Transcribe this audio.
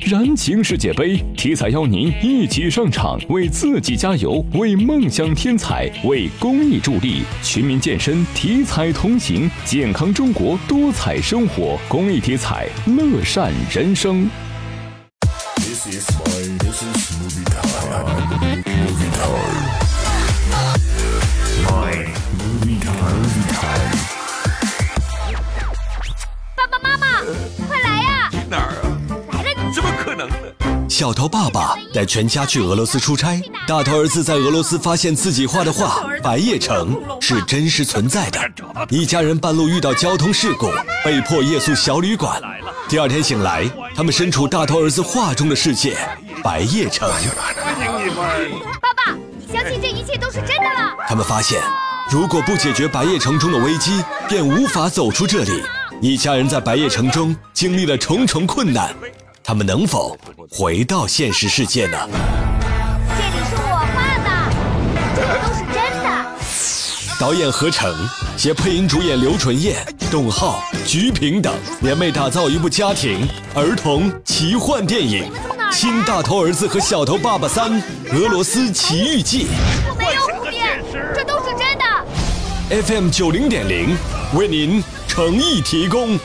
燃情世界杯，体彩邀您一起上场，为自己加油，为梦想添彩，为公益助力。全民健身，体彩同行，健康中国，多彩生活。公益体彩，乐善人生。This is my, this is movie time. Movie time. 小头爸爸带全家去俄罗斯出差，大头儿子在俄罗斯发现自己画的画《白夜城》是真实存在的。一家人半路遇到交通事故，被迫夜宿小旅馆。第二天醒来，他们身处大头儿子画中的世界——白夜城。爸爸，你相信这一切都是真的了？他们发现，如果不解决白夜城中的危机，便无法走出这里。一家人在白夜城中经历了重重困难，他们能否回到现实世界呢？这里是我画的，这些都是真的。导演何成，携配音主演刘纯燕、董浩、鞠萍等，联袂打造一部家庭儿童奇幻电影《新大头儿子和小头爸爸三：俄罗斯奇遇记我没有胡编，这都是真的。》，FM 九零点零为您诚意提供。